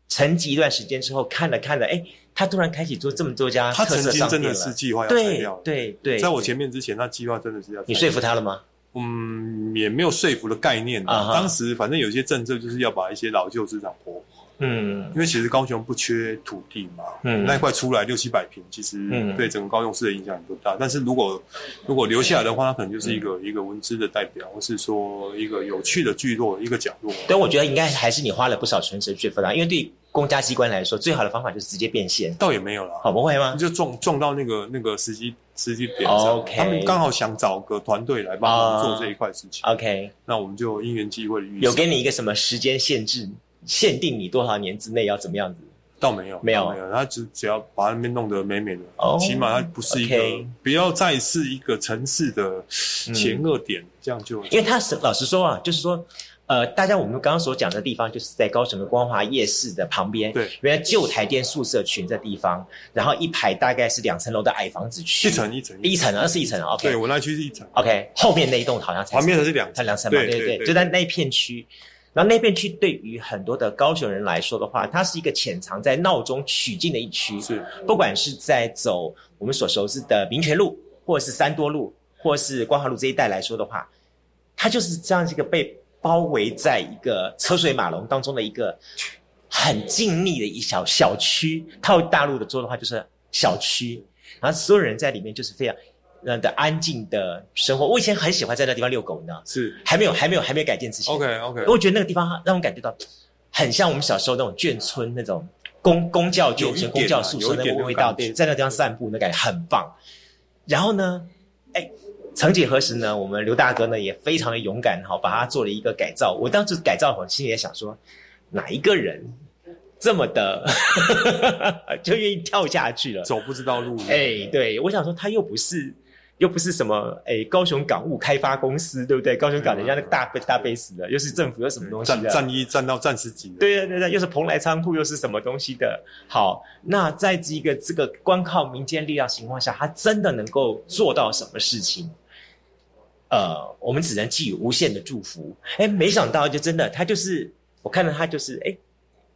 沉寂一段时间之后，看了看了，哎，他突然开启做这么多家，他曾经真的是计划要拆掉，对对，在我前面之前，他计划真的是要。你说服他了吗？嗯，也没有说服的概念啊。当时反正有些政策就是要把一些老旧市场破。嗯，因为其实高雄不缺土地嘛，嗯，那一块出来六七百平，其实对整个高雄市的影响不大。但是如果如果留下来的话，它可能就是一个一个文资的代表，或是说一个有趣的聚落，一个角落。但，我觉得应该还是你花了不少唇舌去分啊，因为对公家机关来说，最好的方法就是直接变现。倒也没有了，好不会吗？就撞撞到那个那个时机时机点上，他们刚好想找个团队来帮忙做这一块事情。OK，那我们就因缘际会有给你一个什么时间限制？限定你多少年之内要怎么样子？倒没有，没有，没有。他只只要把那边弄得美美的，起码它不是一个，不要再是一个城市的前恶点，这样就。因为他是老实说啊，就是说，呃，大家我们刚刚所讲的地方，就是在高雄的光华夜市的旁边。对，原来旧台电宿舍群这地方，然后一排大概是两层楼的矮房子区，一层一层，一层那是一层，OK。对我那区是一层，OK。后面那一栋好像才旁边的是两层，两层嘛，对对对，就在那一片区。然后那片区对于很多的高雄人来说的话，它是一个潜藏在闹中取静的一区。是，不管是在走我们所熟知的民权路，或者是三多路，或是光华路这一带来说的话，它就是这样一个被包围在一个车水马龙当中的一个很静谧的一小小区。套大陆的说的话，就是小区，然后所有人在里面就是非常。的安静的生活，我以前很喜欢在那地方遛狗，你知道是还没有还没有还没有改建之前。OK OK，我觉得那个地方让我感觉到很像我们小时候那种眷村那种公公教眷村、公教宿舍那个味道。对，在那地方散步，那感觉很棒。然后呢，哎，曾几何时呢，我们刘大哥呢也非常的勇敢，哈，把它做了一个改造。我当时改造，我心里也想说，哪一个人？这么的 [LAUGHS] 就愿意跳下去了，走不知道路。哎，对，我想说他又不是。又不是什么诶，高雄港务开发公司，对不对？高雄港人家那个大大杯死的，又是政府又什么东西的？战一战到战十几。对对对对，又是蓬莱仓库，又是什么东西的？好，那在这个这个光靠民间力量情况下，他真的能够做到什么事情？呃，我们只能寄予无限的祝福。哎，没想到就真的，他就是我看到他就是哎，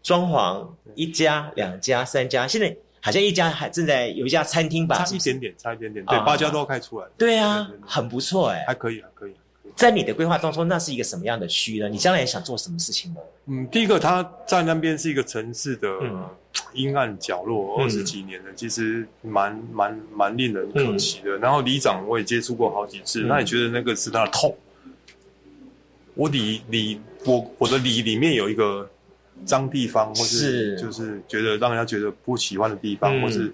装潢一家、两家、三家，现在。好像一家还正在有一家餐厅吧，差一点点，差一点点，对，八家都要开出来。对啊，很不错哎，还可以，还可以。在你的规划当中，那是一个什么样的区呢？你将来想做什么事情呢？嗯，第一个，它在那边是一个城市的阴暗角落，二十几年了，其实蛮蛮蛮令人可惜的。然后里长我也接触过好几次，那你觉得那个是他的痛？我里里我我的里里面有一个。脏地方，或是就是觉得让人家觉得不喜欢的地方，或是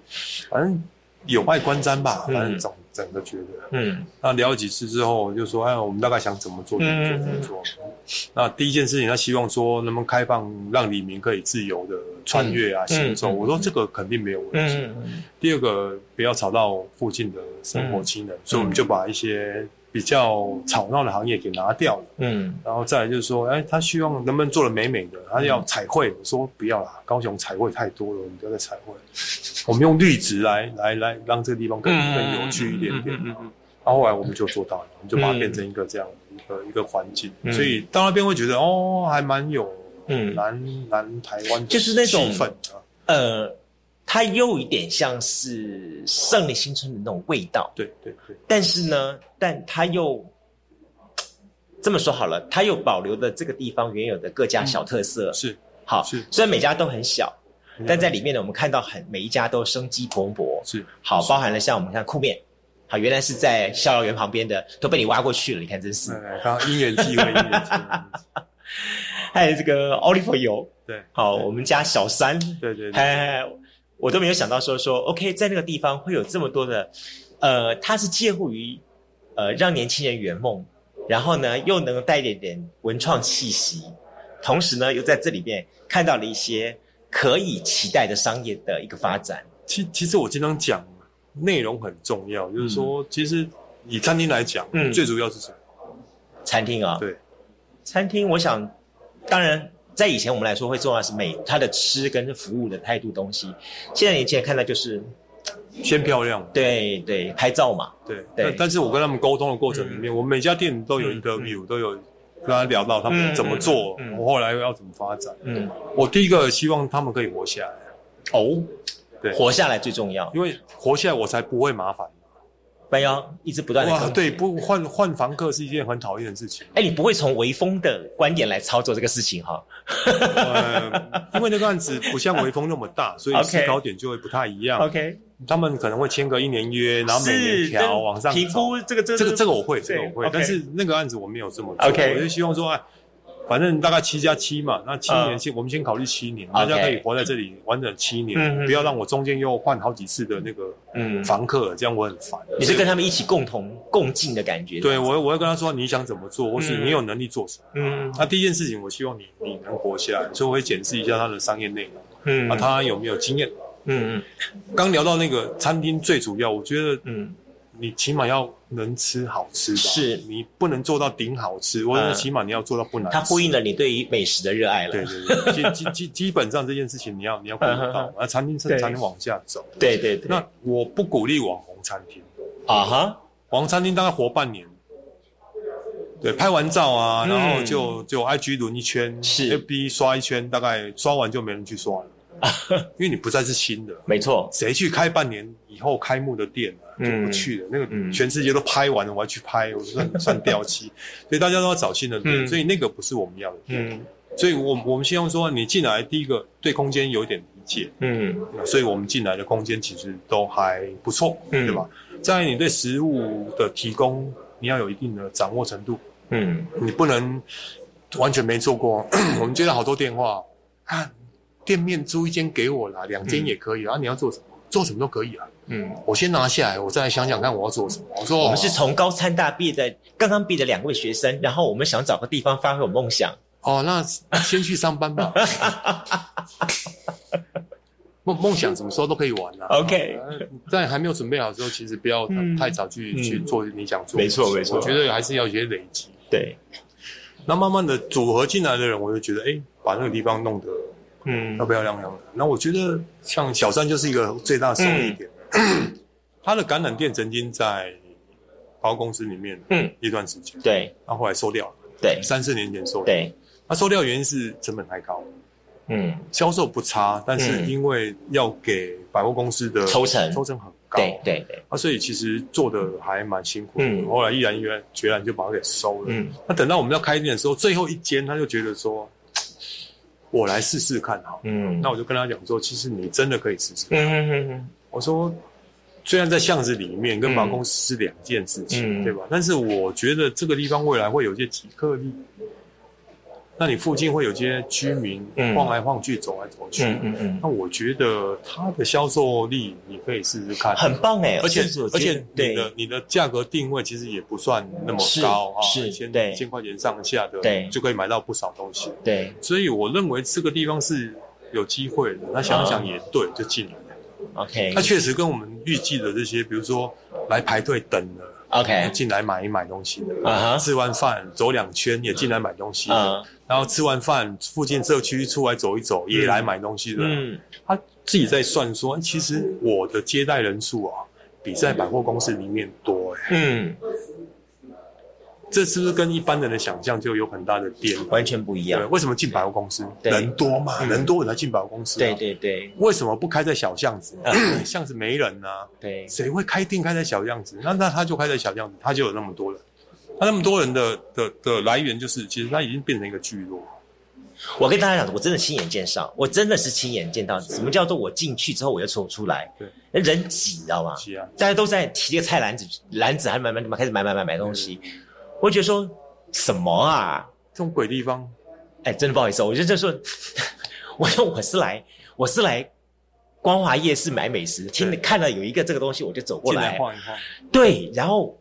反正有碍观瞻吧，反正整整个觉得，嗯，那聊几次之后，就说，哎，我们大概想怎么做，怎么做，怎么做。那第一件事情，他希望说，能不能开放让李明可以自由的穿越啊，行走。我说这个肯定没有问题。第二个，不要吵到附近的生活亲人，所以我们就把一些。比较吵闹的行业给拿掉了，嗯，然后再来就是说，哎，他希望能不能做的美美的，他要彩绘，我说不要啦，高雄彩绘太多了，我们不要再彩绘，[LAUGHS] 我们用绿植来来来让这个地方更更有趣一点点，嗯嗯嗯，然后后来我们就做到了，我们就把它变成一个这样一个一个环境，所以到那边会觉得哦，还蛮有嗯。南南台湾就是那种气氛啊，呃。它又一点像是胜利新村的那种味道，对对对。但是呢，但它又这么说好了，它又保留了这个地方原有的各家小特色。是，好，是。虽然每家都很小，但在里面呢，我们看到很每一家都生机蓬勃。是，好，包含了像我们看酷面，好，原来是在逍遥园旁边的，都被你挖过去了。你看，真是。刚因缘际会，因缘际会。[LAUGHS] 还有这个 olive 油，对，好，我们家小三，对对对。我都没有想到说说，OK，在那个地方会有这么多的，呃，它是介乎于，呃，让年轻人圆梦，然后呢，又能带一点点文创气息，同时呢，又在这里面看到了一些可以期待的商业的一个发展。其其实我经常讲，内容很重要，就是说，其实以餐厅来讲，嗯，最主要是什么？餐厅啊，对，餐厅，我想，当然。在以前我们来说，会重要是美，它的吃跟服务的态度东西。现在年轻人看到就是先漂亮，对对，拍照嘛，对对。但是我跟他们沟通的过程里面，我每家店都有 interview，都有跟他聊到他们怎么做，我后来要怎么发展。嗯，我第一个希望他们可以活下来。哦，对，活下来最重要，因为活下来我才不会麻烦。不要一直不断的哇，对，不换换房客是一件很讨厌的事情。哎，你不会从微风的观点来操作这个事情哈？呃，因为那个案子不像微风那么大，所以 [LAUGHS] 思考点就会不太一样。OK，他们可能会签个一年约，然后每年调往上评估这个这个这个这个我会，这个我会，但是那个案子我没有这么做。OK，我就希望说，哎。反正大概七加七嘛，那七年先，我们先考虑七年，大家可以活在这里完整七年，不要让我中间又换好几次的那个房客，这样我很烦。你是跟他们一起共同共进的感觉？对，我我会跟他说你想怎么做，或是你有能力做什么。嗯，那第一件事情，我希望你你能活下来，所以我会检视一下他的商业内容，嗯，啊，他有没有经验？嗯嗯。刚聊到那个餐厅，最主要，我觉得，嗯。你起码要能吃好吃吧？是你不能做到顶好吃，我觉得起码你要做到不难。它呼应了你对于美食的热爱了。对对对，基基基本上这件事情你要你要做到，而餐厅才才能往下走。对对对。那我不鼓励网红餐厅啊哈，网红餐厅大概活半年，对，拍完照啊，然后就就 IG 轮一圈，是 FB 刷一圈，大概刷完就没人去刷了。[LAUGHS] 因为你不再是新的，没错。谁去开半年以后开幕的店啊，就不去了。那个全世界都拍完了，我要去拍，我算 [LAUGHS] 算掉漆。所以大家都要找新的店，所以那个不是我们要的。嗯，所以我我们希望说，你进来第一个对空间有点理解，嗯，所以我们进来的空间其实都还不错，对吧？在你对食物的提供，你要有一定的掌握程度，嗯，你不能完全没做过。[CLEARS THROAT] 我们接到好多电话啊。店面租一间给我啦，两间也可以啊。你要做什么？做什么都可以啊。嗯，我先拿下来，我再来想想看我要做什么。我说我们是从高参大毕业的，刚刚毕业的两位学生，然后我们想找个地方发挥我梦想。哦，那先去上班吧。[LAUGHS] 梦梦想什么时候都可以玩啊。OK，在还没有准备好的时候，其实不要太早去去做你想做。没错没错，我觉得还是要一些累积。对，那慢慢的组合进来的人，我就觉得，哎，把那个地方弄得。嗯，漂漂亮亮的。那我觉得像小三就是一个最大受益点。[CLEARS THROAT] 他的橄榄店曾经在百货公司里面，嗯，一段时间，对，然后后来收掉了，对，三四年前收，对，他收掉原因是成本太高，嗯，销售不差，但是因为要给百货公司的抽成，抽成很高，对对对，啊，所以其实做的还蛮辛苦，嗯，后来毅然决然决然就把它给收了，嗯，那等到我们要开店的时候，最后一间他就觉得说。我来试试看哈，嗯，那我就跟他讲说，其实你真的可以试试。嗯我说，虽然在巷子里面跟办公室是两件事情，对吧？但是我觉得这个地方未来会有些几客力。那你附近会有些居民晃来晃去、走来走去，嗯嗯嗯。那我觉得它的销售力你可以试试看，很棒哎！而且而且你的你的价格定位其实也不算那么高啊，是，千一千块钱上下的，对，就可以买到不少东西。对，所以我认为这个地方是有机会的。那想想也对，就进来。OK，它确实跟我们预计的这些，比如说来排队等的。OK，进来买一买东西的，啊吃完饭走两圈也进来买东西的，然后吃完饭附近社区出来走一走也来买东西的。嗯，他自己在算说，其实我的接待人数啊，比在百货公司里面多哎。嗯。这是不是跟一般人的想象就有很大的颠？完全不一样。对为什么进百货公司？人多嘛，人多我才进百货公司。对对对。为什么不开在小巷子？巷子没人啊。对。谁会开店开在小巷子？那那他就开在小巷子，他就有那么多人。他那么多人的的的来源，就是其实他已经变成一个聚落。我跟大家讲，我真的亲眼见上，我真的是亲眼见到什么叫做我进去之后我又走出来。对。人挤，知道吗？挤啊！大家都在提个菜篮子，篮子还买买买，开始买买买买东西。我觉得说什么啊？这种鬼地方，哎，真的不好意思，我就就说，[LAUGHS] 我说我是来，我是来光华夜市买美食，听看到有一个这个东西，我就走过来晃一晃。对，然后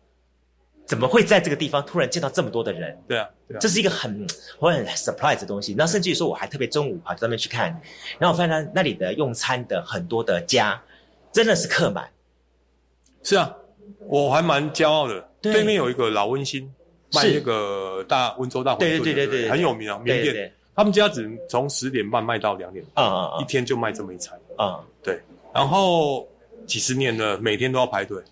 怎么会在这个地方突然见到这么多的人？对啊，这是一个很我很 surprise 的东西。然后甚至于说，我还特别中午跑到那边去看，然后我发现那里的用餐的很多的家真的是客满。是啊，我还蛮骄傲的。对面有一个老温馨。卖那个大温州大馄饨，对对对对很有名啊，面店。他们家只能从十点半卖到两点，啊啊啊，一天就卖这么一餐，啊，对。然后几十年了，每天都要排队，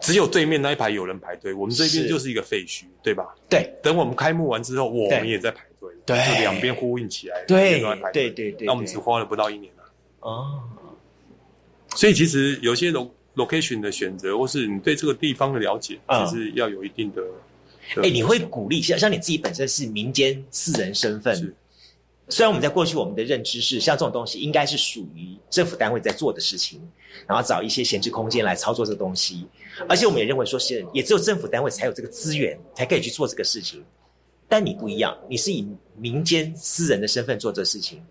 只有对面那一排有人排队，我们这边就是一个废墟，对吧？对。等我们开幕完之后，我们也在排队，对，两边呼应起来，对，对对对。那我们只花了不到一年啊，哦。所以其实有些 location 的选择，或是你对这个地方的了解，其实要有一定的。哎，你会鼓励像像你自己本身是民间私人身份，虽然我们在过去我们的认知是，像这种东西应该是属于政府单位在做的事情，然后找一些闲置空间来操作这个东西，而且我们也认为说是也只有政府单位才有这个资源，才可以去做这个事情。但你不一样，你是以民间私人的身份做这事情，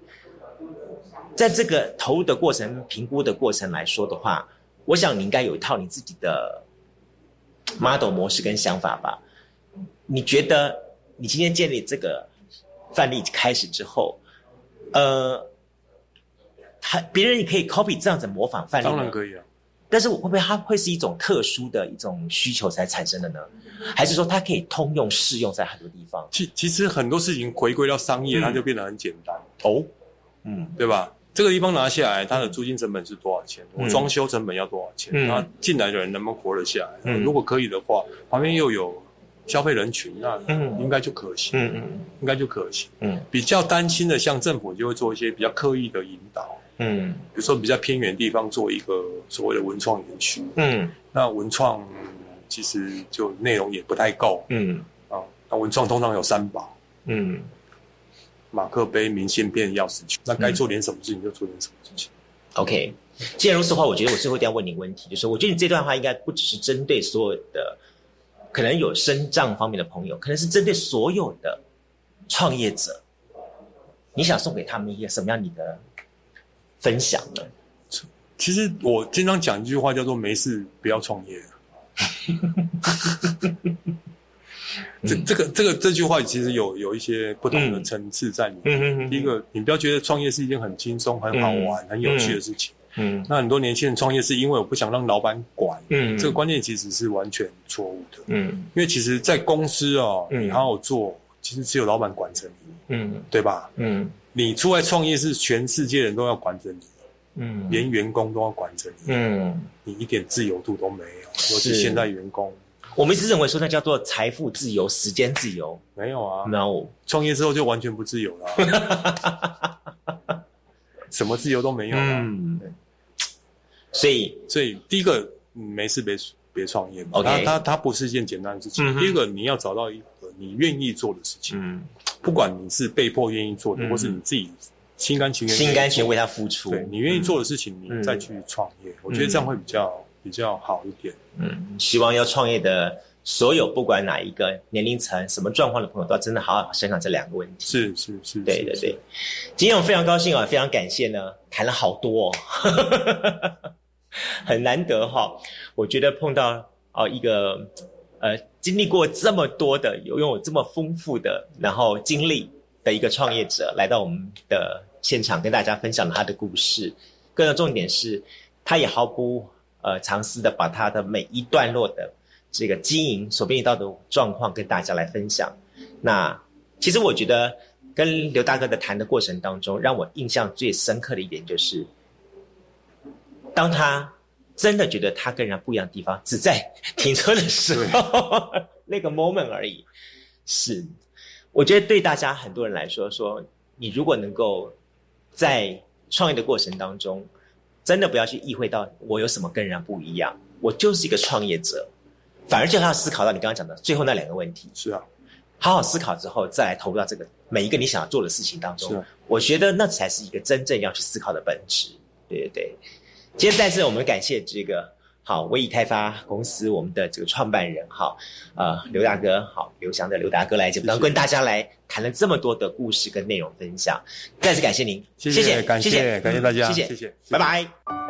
在这个投入的过程、评估的过程来说的话，我想你应该有一套你自己的 model 模式跟想法吧。你觉得你今天建立这个范例开始之后，呃，他别人也可以 copy 这样子模仿范例，当然可以啊。但是我会不会它会是一种特殊的一种需求才产生的呢？还是说它可以通用适用在很多地方？其其实很多事情回归到商业，它就变得很简单哦，嗯，对吧？这个地方拿下来，它的租金成本是多少钱？我装修成本要多少钱？那进来的人能不能活得下来？如果可以的话，旁边又有。消费人群那应该就可行，嗯嗯，应该就可行。嗯，比较担心的，像政府就会做一些比较刻意的引导，嗯，比如说比较偏远地方做一个所谓的文创园区，嗯，那文创其实就内容也不太够，嗯，啊，那文创通常有三宝，嗯，马克杯、明信片、钥匙圈，那该做点什么事情就做点什么事情。OK，既然如此的话，我觉得我最后一定要问你个问题，就是我觉得你这段话应该不只是针对所有的。可能有生障方面的朋友，可能是针对所有的创业者，你想送给他们一个什么样你的分享呢？其实我经常讲一句话，叫做“没事不要创业”。[LAUGHS] 这这个这个这句话其实有有一些不同的层次在里面。第一个，你不要觉得创业是一件很轻松、很好玩、很有趣的事情。嗯，那很多年轻人创业是因为我不想让老板管，嗯，这个观念其实是完全错误的，嗯，因为其实，在公司哦，你好好做，其实只有老板管着你，嗯，对吧？嗯，你出来创业是全世界人都要管着你，嗯，连员工都要管着你，嗯，你一点自由度都没有，尤其现在员工，我们一直认为说那叫做财富自由、时间自由，没有啊，no，创业之后就完全不自由了，什么自由都没有了。所以，所以第一个没事别别创业嘛。它它它不是一件简单的事情。第一个你要找到一个你愿意做的事情。嗯，不管你是被迫愿意做的，或是你自己心甘情愿心甘情愿为他付出。对你愿意做的事情，你再去创业，我觉得这样会比较比较好一点。嗯，希望要创业的所有不管哪一个年龄层、什么状况的朋友，都要真的好好想想这两个问题。是是是，对对对。今天我非常高兴啊，非常感谢呢，谈了好多。哦 [LAUGHS] 很难得哈，我觉得碰到哦一个呃经历过这么多的，有拥有这么丰富的然后经历的一个创业者来到我们的现场，跟大家分享了他的故事。更重点是，他也毫不呃尝试的把他的每一段落的这个经营所面临到的状况跟大家来分享。那其实我觉得跟刘大哥的谈的过程当中，让我印象最深刻的一点就是。当他真的觉得他跟人家不一样的地方，只在停车的时候 [LAUGHS] 那个 moment 而已。是，我觉得对大家很多人来说，说你如果能够在创业的过程当中，真的不要去意会到我有什么跟人家不一样，我就是一个创业者，反而就要思考到你刚刚讲的最后那两个问题。是啊，好好思考之后，再来投入到这个每一个你想要做的事情当中。我觉得那才是一个真正要去思考的本质。对对对。今天再次我们感谢这个好微易开发公司我们的这个创办人哈呃刘大哥好刘翔的刘大哥来节目当中跟大家来谈了这么多的故事跟内容分享，再次感谢您，谢谢感谢感谢大家，谢谢。谢谢，拜拜。